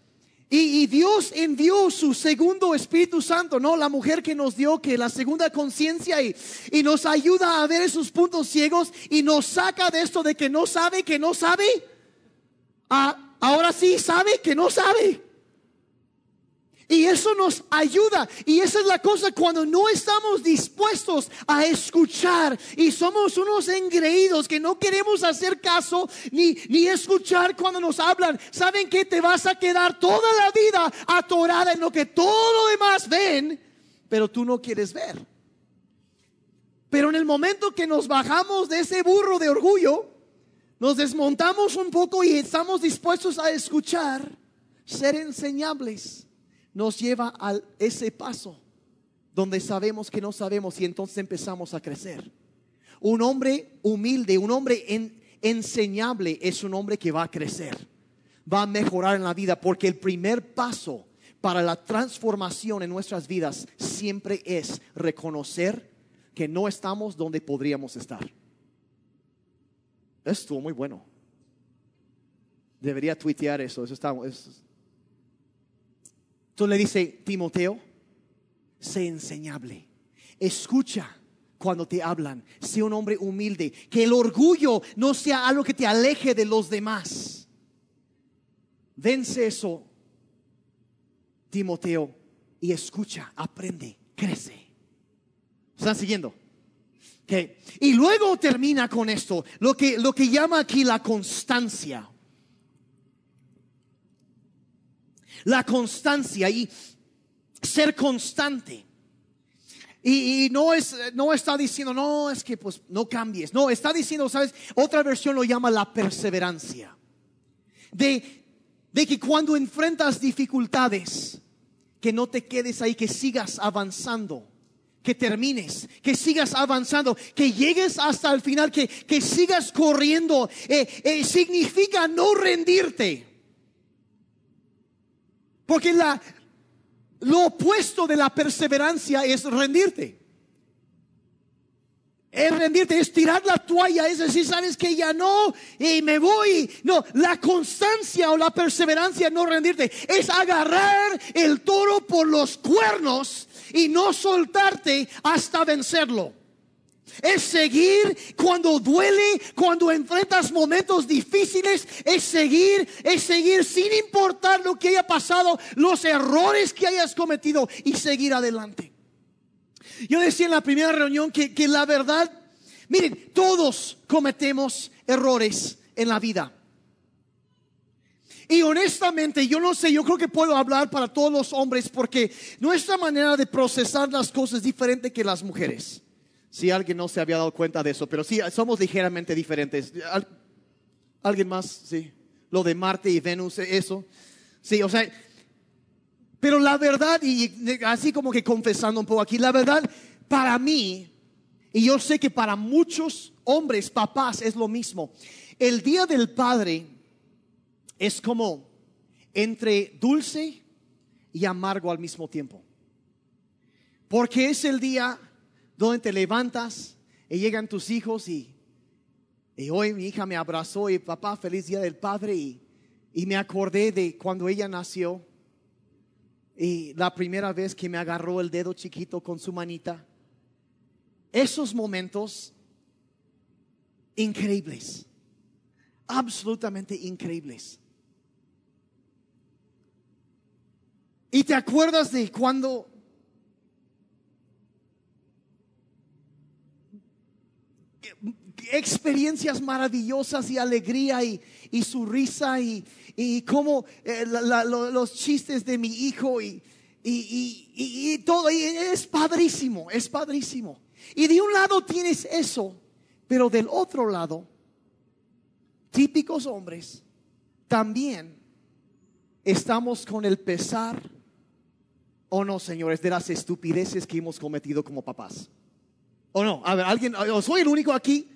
Y, Dios envió su segundo Espíritu Santo, ¿no? La mujer que nos dio que la segunda conciencia y, y nos ayuda a ver esos puntos ciegos y nos saca de esto de que no sabe, que no sabe. Ah, ahora sí sabe que no sabe. Y eso nos ayuda. Y esa es la cosa cuando no estamos dispuestos a escuchar y somos unos engreídos que no queremos hacer caso ni, ni escuchar cuando nos hablan. ¿Saben que te vas a quedar toda la vida atorada en lo que todo lo demás ven, pero tú no quieres ver? Pero en el momento que nos bajamos de ese burro de orgullo, nos desmontamos un poco y estamos dispuestos a escuchar, ser enseñables, nos lleva a ese paso donde sabemos que no sabemos y entonces empezamos a crecer. Un hombre humilde, un hombre enseñable es un hombre que va a crecer, va a mejorar en la vida, porque el primer paso para la transformación en nuestras vidas siempre es reconocer que no estamos donde podríamos estar. Estuvo muy bueno. Debería tuitear eso. eso está, Entonces le dice Timoteo, sé enseñable. Escucha cuando te hablan. Sé un hombre humilde. Que el orgullo no sea algo que te aleje de los demás. Vence eso, Timoteo, y escucha, aprende, crece. ¿Están siguiendo? Okay. Y luego termina con esto, lo que, lo que llama aquí la constancia. La constancia y ser constante. Y, no, es, no está diciendo, no, es que pues no cambies. No, está diciendo, ¿sabes? Otra versión lo llama la perseverancia. De, de que cuando enfrentas dificultades, que no te quedes ahí, que sigas avanzando que termines, que sigas avanzando, que llegues hasta el final, que, que sigas corriendo, eh, eh, significa no rendirte. Porque la, lo opuesto de la perseverancia es rendirte. Es rendirte, es tirar la toalla, es decir, sabes que ya no, y me voy. No, la constancia o la perseverancia no rendirte, es agarrar el toro por los cuernos y no soltarte hasta vencerlo. Es seguir cuando duele, cuando enfrentas momentos difíciles, es seguir, es seguir sin importar lo que haya pasado, los errores que hayas cometido y seguir adelante. Yo decía en la primera reunión que, que la verdad, miren, todos cometemos errores en la vida. Y honestamente, yo no sé, yo creo que puedo hablar para todos los hombres porque nuestra manera de procesar las cosas es diferente que las mujeres. Si alguien no se había dado cuenta de eso, pero sí, somos ligeramente diferentes. ¿Alguien más? Sí. Lo de Marte y Venus, eso. Sí, o sea, pero la verdad, y así como que confesando un poco aquí, la verdad, para mí, y yo sé que para muchos hombres, papás, es lo mismo. El día del Padre es como entre dulce y amargo al mismo tiempo. Porque es el día donde te levantas y llegan tus hijos y, hoy mi hija me abrazó y papá, feliz día del Padre y, y me acordé de cuando ella nació y la primera vez que me agarró el dedo chiquito con su manita. Esos momentos increíbles, absolutamente increíbles. Y te acuerdas de cuando experiencias maravillosas y alegría y, su risa y, y como eh, los chistes de mi hijo y, y, todo. Y es padrísimo, es padrísimo. Y de un lado tienes eso, pero del otro lado, típicos hombres, también estamos con el pesar ¿O no, señores, de las estupideces que hemos cometido como papás? ¿O no? A ver, alguien, soy el único aquí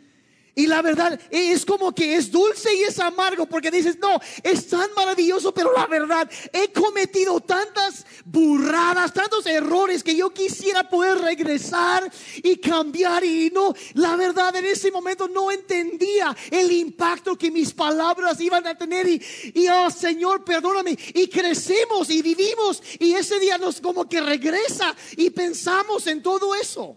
y la verdad es como que es dulce y es amargo porque dices, no, es tan maravilloso, pero la verdad, he cometido tantas burradas, tantos errores que yo quisiera poder regresar y cambiar y no, la verdad en ese momento no entendía el impacto que mis palabras iban a tener y, y oh Señor, perdóname, y crecemos y vivimos y ese día nos como que regresa y pensamos en todo eso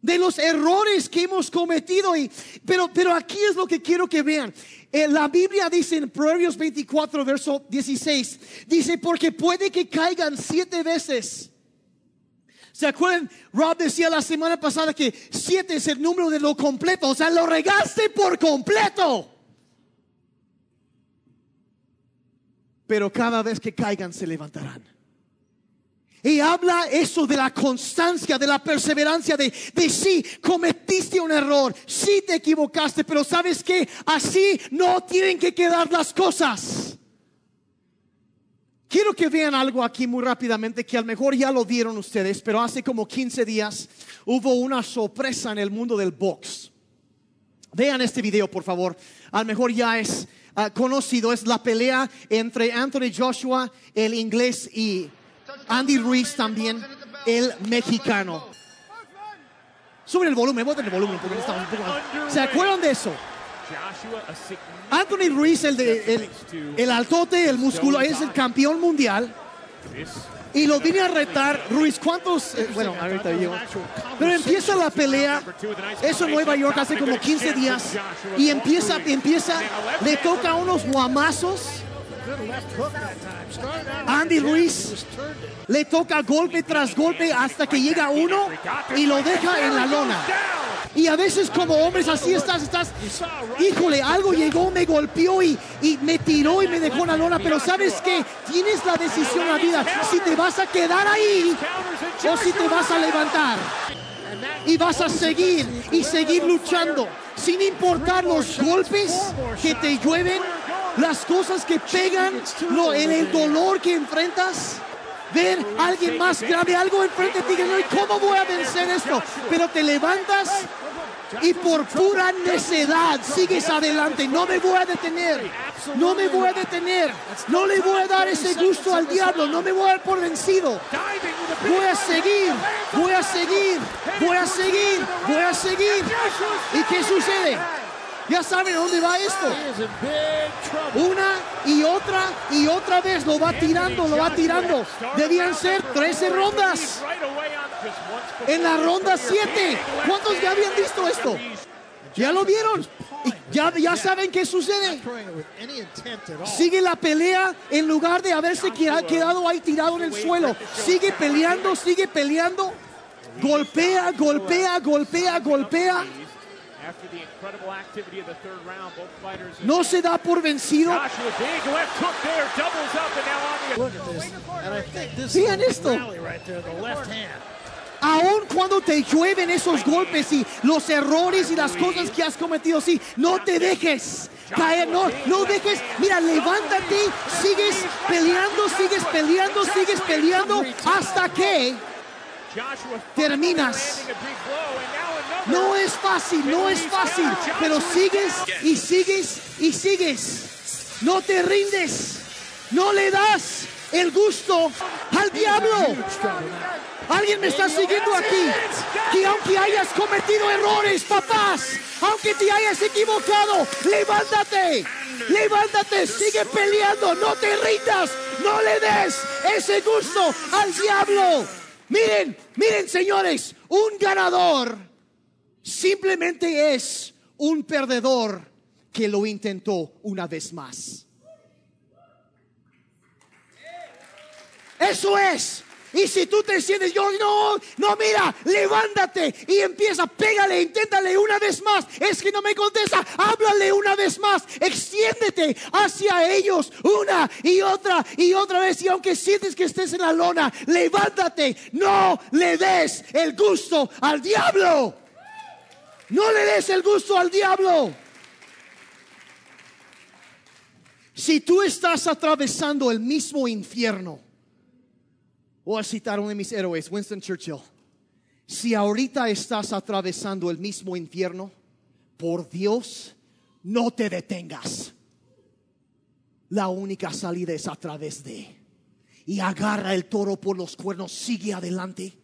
de los errores que hemos cometido. Y, pero, pero aquí es lo que quiero que vean. Eh, la Biblia dice en Proverbios 24, verso 16, dice, porque puede que caigan siete veces. ¿Se acuerdan? Rob decía la semana pasada que siete es el número de lo completo. O sea, lo regaste por completo. Pero cada vez que caigan se levantarán. Y habla eso de la constancia, de la perseverancia, de, de sí, cometiste un error, sí te equivocaste, pero sabes que así no tienen que quedar las cosas. Quiero que vean algo aquí muy rápidamente que a lo mejor ya lo vieron ustedes, pero hace como 15 días hubo una sorpresa en el mundo del box. Vean este video, por favor. A lo mejor ya es ah, conocido, es la pelea entre Anthony Joshua, el inglés, y Andy Ruiz también, el mexicano. Suben el volumen, boten el volumen. ¿Se acuerdan de eso? Anthony Ruiz, el, de, el, el altote, el músculo, es el campeón mundial. Y lo vine a retar, Ruiz, ¿cuántos? eh, bueno, ahorita yo. Pero empieza la pelea, eso en Nueva York hace como 15 días. Y empieza, empieza, le toca unos guamazos. Andy Ruiz le toca golpe tras golpe hasta que llega uno y lo deja en la lona. Y a veces como hombres así estás, estás, híjole, algo llegó, me golpeó y, y me tiró y me dejó en la lona. Pero sabes que tienes la decisión en vida, si te vas a quedar ahí o si te vas a levantar. Y vas a seguir y seguir luchando, sin importar los golpes que te llueven, las cosas que pegan, lo, el, el dolor que enfrentas ver a alguien más grave, algo enfrente de ti, que no, ¿y cómo voy a vencer esto? Pero te levantas y por pura necedad sigues adelante. No me voy a detener, no me voy a detener, no le voy a dar ese gusto al diablo, no me voy a dar por vencido. Voy a seguir, voy a seguir, voy a seguir, voy a seguir. ¿Y qué sucede? Ya saben dónde va esto. Una y otra y otra vez lo va tirando, lo va tirando. Debían ser 13 rondas. En la ronda 7. ¿Cuántos ya habían visto esto? ¿Ya lo vieron? Y ya, ya saben qué sucede. Sigue la pelea en lugar de haberse queda- quedado ahí tirado en el suelo. Sigue peleando, sigue peleando. Golpea, golpea, golpea, golpea. No se da por vencido. Vean esto. Aun cuando te llueven esos golpes y los errores y las cosas que has cometido, sí, no te dejes caer, no, no dejes, mira, levántate, sigues peleando, sigues peleando, sigues peleando hasta que Joshua terminas. No es fácil, no es fácil, pero sigues y sigues y sigues. No te rindes, no le das el gusto al diablo. Alguien me está siguiendo aquí. Que aunque hayas cometido errores, papás, aunque te hayas equivocado, levántate. Levántate, sigue peleando, no te rindas, no le des ese gusto al diablo. Miren, miren señores, un ganador simplemente es un perdedor que lo intentó una vez más. Eso es. Y si tú te sientes, yo no, no, mira, levántate y empieza, pégale, inténtale una vez más. Es que no me contesta, háblale una vez más, extiéndete hacia ellos una y otra y otra vez. Y aunque sientes que estés en la lona, levántate, no le des el gusto al diablo. No le des el gusto al diablo. Si tú estás atravesando el mismo infierno, voy a citar uno de mis héroes, Winston Churchill. Si ahorita estás atravesando el mismo infierno, por Dios, no te detengas. La única salida es a través de. Y agarra el toro por los cuernos, sigue adelante.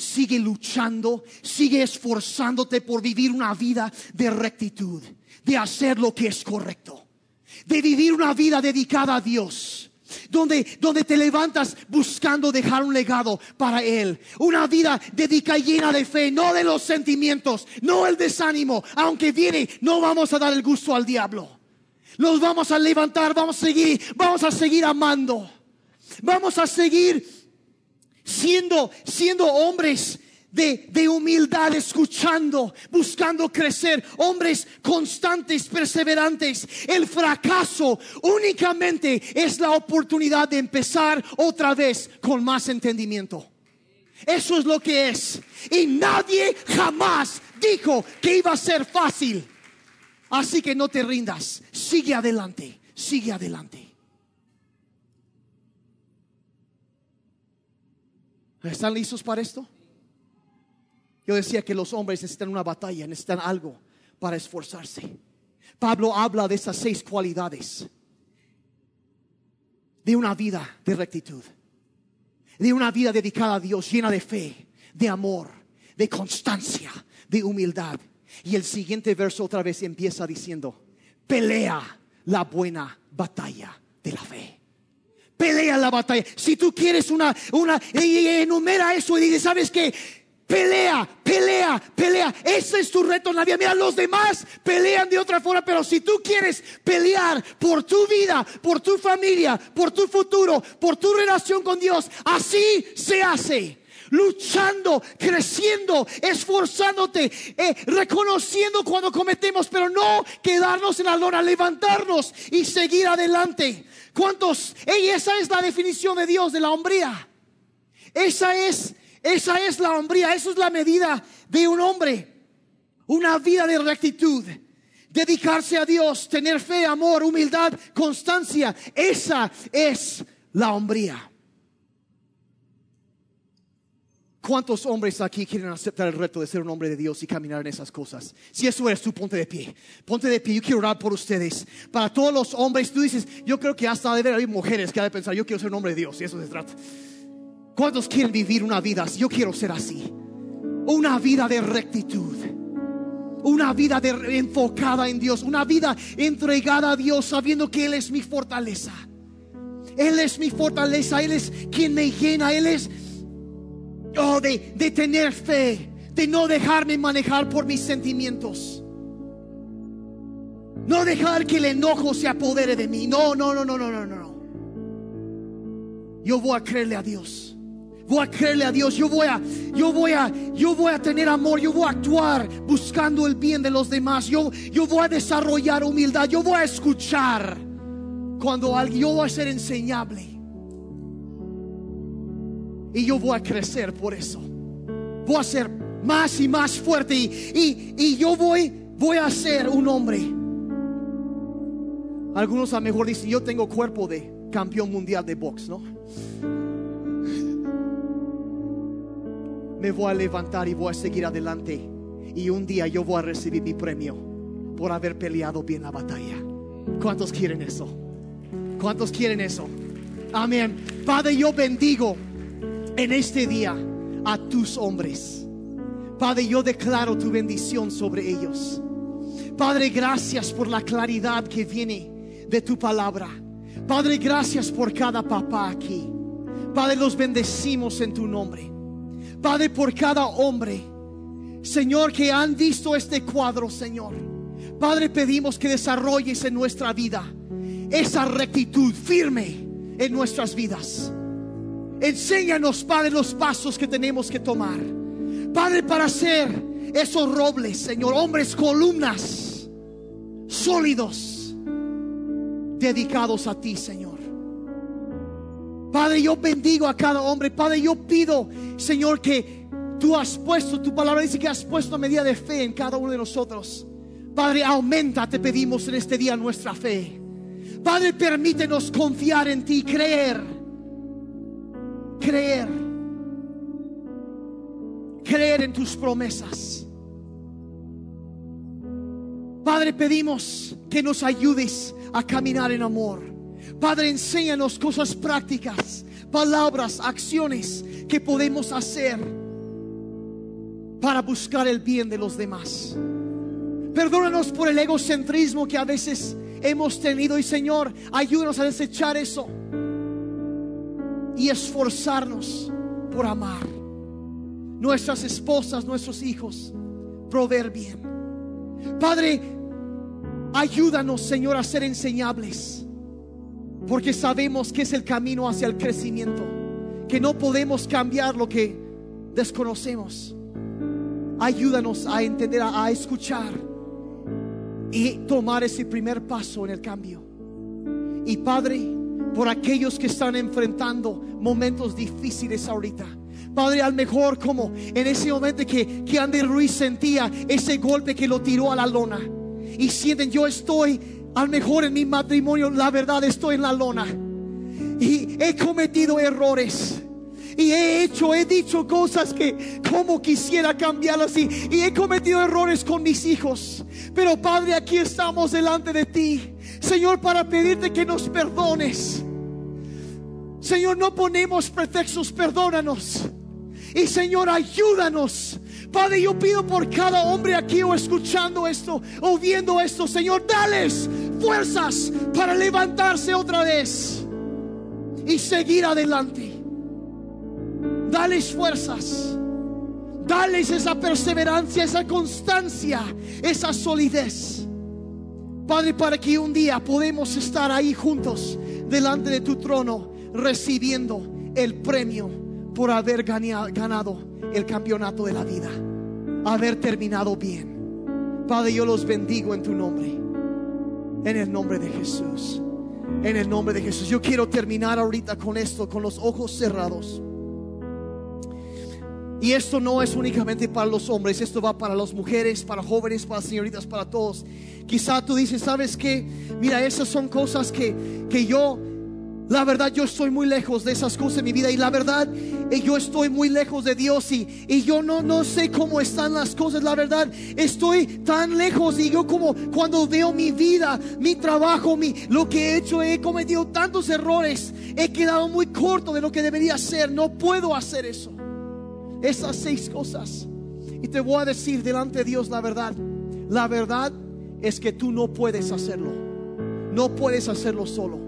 Sigue luchando, sigue esforzándote por vivir una vida de rectitud, de hacer lo que es correcto, de vivir una vida dedicada a Dios donde, donde te levantas buscando dejar un legado para Él. Una vida dedicada y llena de fe, no de los sentimientos, no el desánimo. Aunque viene, no vamos a dar el gusto al diablo. Nos vamos a levantar, vamos a seguir, vamos a seguir amando. Vamos a seguir siendo, siendo hombres de, de humildad, escuchando, buscando crecer, hombres constantes, perseverantes. El fracaso únicamente es la oportunidad de empezar otra vez con más entendimiento. Eso es lo que es. Y nadie jamás dijo que iba a ser fácil. Así que no te rindas. Sigue adelante. Sigue adelante. ¿Están listos para esto? Yo decía que los hombres necesitan una batalla, necesitan algo para esforzarse. Pablo habla de esas seis cualidades de una vida de rectitud, de una vida dedicada a Dios, llena de fe, de amor, de constancia, de humildad. Y el siguiente verso otra vez empieza diciendo, pelea la buena batalla de la fe. Pelea la batalla. Si tú quieres una, una, y enumera eso y dice, ¿sabes qué? Pelea, pelea, pelea. Ese es tu reto en la vida. Mira, los demás pelean de otra forma, pero si tú quieres pelear por tu vida, por tu familia, por tu futuro, por tu relación con Dios, así se hace luchando, creciendo, esforzándote, eh, reconociendo cuando cometemos, pero no quedarnos en la lona, levantarnos y seguir adelante. ¿Cuántos? Ey, esa es la definición de Dios de la hombría. Esa es, esa es la hombría, esa es la medida de un hombre. Una vida de rectitud, dedicarse a Dios, tener fe, amor, humildad, constancia. Esa es la hombría. ¿Cuántos hombres aquí quieren aceptar el reto de ser un hombre de Dios y caminar en esas cosas? Si eso eres tú, ponte de pie. Ponte de pie. Yo quiero orar por ustedes. Para todos los hombres, tú dices, yo creo que hasta debe haber mujeres que han de pensar, yo quiero ser un hombre de Dios. Y eso se trata. ¿Cuántos quieren vivir una vida así? Yo quiero ser así. Una vida de rectitud. Una vida de, enfocada en Dios. Una vida entregada a Dios sabiendo que Él es mi fortaleza. Él es mi fortaleza. Él es quien me llena. Él es Oh, de, de tener fe, de no dejarme manejar por mis sentimientos. No dejar que el enojo se apodere de mí. No, no, no, no, no, no, no. Yo voy a creerle a Dios. Voy a creerle a Dios. Yo voy a, yo voy a, yo voy a tener amor. Yo voy a actuar buscando el bien de los demás. Yo, yo voy a desarrollar humildad. Yo voy a escuchar cuando alguien, yo voy a ser enseñable. Y yo voy a crecer por eso. Voy a ser más y más fuerte. Y, y, yo voy, voy a ser un hombre. Algunos a lo mejor dicen, yo tengo cuerpo de campeón mundial de box, ¿no? Me voy a levantar y voy a seguir adelante. Y un día yo voy a recibir mi premio por haber peleado bien la batalla. ¿Cuántos quieren eso? ¿Cuántos quieren eso? Amén. Padre, yo bendigo en este día a tus hombres. Padre, yo declaro tu bendición sobre ellos. Padre, gracias por la claridad que viene de tu palabra. Padre, gracias por cada papá aquí. Padre, los bendecimos en tu nombre. Padre, por cada hombre, Señor, que han visto este cuadro, Señor. Padre, pedimos que desarrolles en nuestra vida esa rectitud firme en nuestras vidas. Enséñanos, Padre, los pasos que tenemos que tomar. Padre, para ser esos robles, Señor, hombres columnas sólidos, dedicados a ti, Señor. Padre, yo bendigo a cada hombre. Padre, yo pido, Señor, que tú has puesto, tu palabra dice que has puesto medida de fe en cada uno de nosotros. Padre, aumenta, te pedimos en este día nuestra fe. Padre, permítenos confiar en ti, creer creer, creer en tus promesas. Padre, pedimos que nos ayudes a caminar en amor. Padre, enséñanos cosas prácticas, palabras, acciones que podemos hacer para buscar el bien de los demás. Perdónanos por el egocentrismo que a veces hemos tenido y Señor, ayúdanos a desechar eso y esforzarnos por amar. Nuestras esposas, nuestros hijos, proveer bien. Padre, ayúdanos, Señor, a ser enseñables, porque sabemos que es el camino hacia el crecimiento, que no podemos cambiar lo que desconocemos. ayúdanos a entender, a, a escuchar y tomar ese primer paso en el cambio. Y Padre, por aquellos que están enfrentando momentos difíciles ahorita. Padre, al mejor como en ese momento que, que Andy Ruiz sentía ese golpe que lo tiró a la lona. Y sienten, yo estoy al mejor en mi matrimonio, la verdad estoy en la lona. Y he cometido errores. Y he hecho, he dicho cosas que como quisiera cambiarlas y, y he cometido errores con mis hijos. Pero Padre, aquí estamos delante de ti. Señor, para pedirte que nos perdones. Señor, no ponemos pretextos, perdónanos. Y Señor, ayúdanos. Padre, yo pido por cada hombre aquí o escuchando esto o viendo esto, Señor, dales fuerzas para levantarse otra vez y seguir adelante. Dales fuerzas. Dales esa perseverancia, esa constancia, esa solidez. Padre, para que un día podemos estar ahí juntos delante de tu trono recibiendo el premio por haber ganado el campeonato de la vida, haber terminado bien. Padre, yo los bendigo en tu nombre, en el nombre de Jesús, en el nombre de Jesús. Yo quiero terminar ahorita con esto, con los ojos cerrados. Y esto no es únicamente para los hombres, esto va para las mujeres, para jóvenes, para señoritas, para todos. Quizá tú dices, ¿sabes qué? Mira, esas son cosas que, que yo, la verdad, yo estoy muy lejos de esas cosas en mi vida. Y la verdad, eh, yo estoy muy lejos de Dios y, y yo no, no sé cómo están las cosas. La verdad, estoy tan lejos y yo como cuando veo mi vida, mi trabajo, mi, lo que he hecho, he cometido tantos errores. He quedado muy corto de lo que debería ser. No puedo hacer eso esas seis cosas. Y te voy a decir delante de Dios la verdad. La verdad es que tú no puedes hacerlo. No puedes hacerlo solo.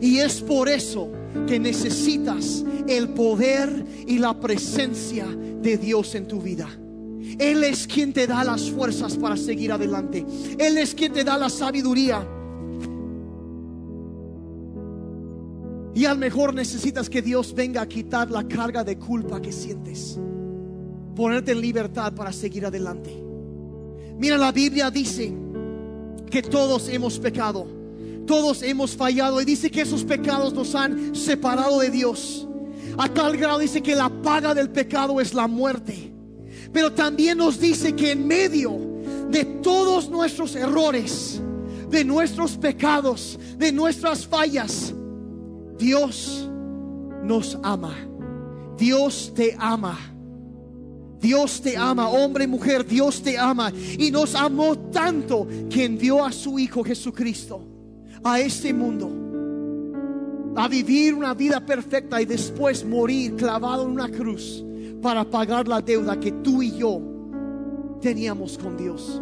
Y es por eso que necesitas el poder y la presencia de Dios en tu vida. Él es quien te da las fuerzas para seguir adelante. Él es quien te da la sabiduría. Y a lo mejor necesitas que Dios venga a quitar la carga de culpa que sientes. Ponerte en libertad para seguir adelante. Mira, la Biblia dice que todos hemos pecado. Todos hemos fallado. Y dice que esos pecados nos han separado de Dios. A tal grado dice que la paga del pecado es la muerte. Pero también nos dice que en medio de todos nuestros errores, de nuestros pecados, de nuestras fallas, Dios nos ama. Dios te ama. Dios te ama, hombre, mujer, Dios te ama. Y nos amó tanto que envió a su Hijo Jesucristo a este mundo. A vivir una vida perfecta y después morir clavado en una cruz para pagar la deuda que tú y yo teníamos con Dios.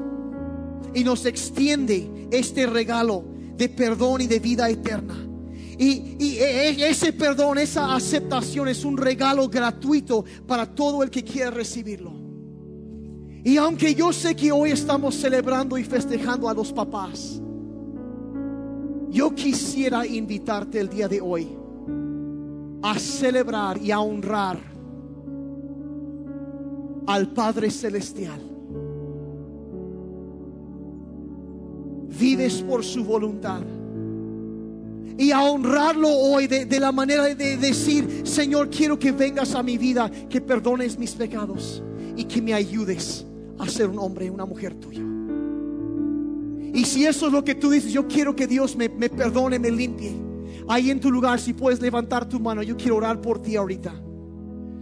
Y nos extiende este regalo de perdón y de vida eterna. Y, y e- ese perdón, esa aceptación es un regalo gratuito para todo el que quiera recibirlo. Y aunque yo sé que hoy estamos celebrando y festejando a los papás, yo quisiera invitarte el día de hoy a celebrar y a honrar al Padre Celestial. Vives por su voluntad y a honrarlo hoy de, de la manera de decir, Señor, quiero que vengas a mi vida, que perdones mis pecados y que me ayudes a ser un hombre, una mujer tuya. Y si eso es lo que tú dices, yo quiero que Dios me, me perdone, me limpie. Ahí en tu lugar, si puedes levantar tu mano, yo quiero orar por ti ahorita.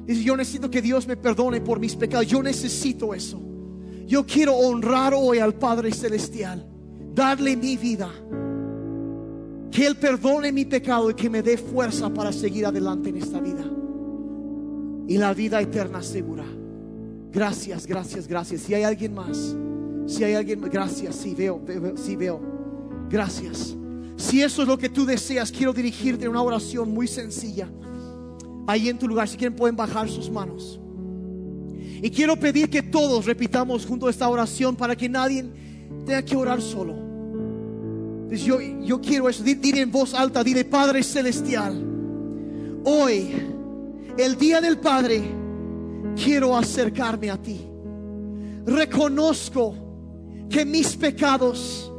Dice, yo necesito que Dios me perdone por mis pecados. Yo necesito eso. Yo quiero honrar hoy al Padre Celestial, darle mi vida. Que Él perdone mi pecado y que me dé fuerza para seguir adelante en esta vida. Y la vida eterna segura. Gracias, gracias, gracias. Si hay alguien más, si hay alguien, gracias, sí veo, veo, sí veo. Gracias. Si eso es lo que tú deseas, quiero dirigirte una oración muy sencilla. Ahí en tu lugar, si quieren pueden bajar sus manos. Y quiero pedir que todos repitamos junto a esta oración para que nadie tenga que orar solo. Yo, yo quiero eso. Di- Dile en voz alta, dile Padre Celestial. Hoy, el día del Padre, quiero acercarme a ti. reconozco que mis pecados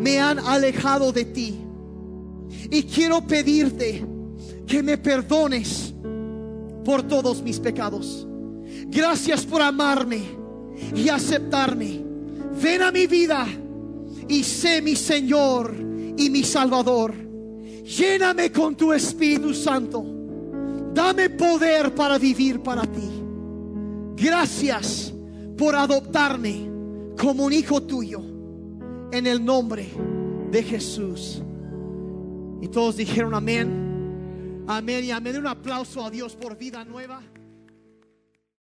me han alejado de ti. Y quiero pedirte que me perdones por todos mis pecados. Gracias por amarme y aceptarme. Ven a mi vida y sé mi Señor y mi Salvador. Lléname con tu Espíritu Santo. Dame poder para vivir para ti. Gracias por adoptarme como un hijo tuyo en el nombre de Jesús. Y todos dijeron amén. Amén y amén. Un aplauso a Dios por vida nueva.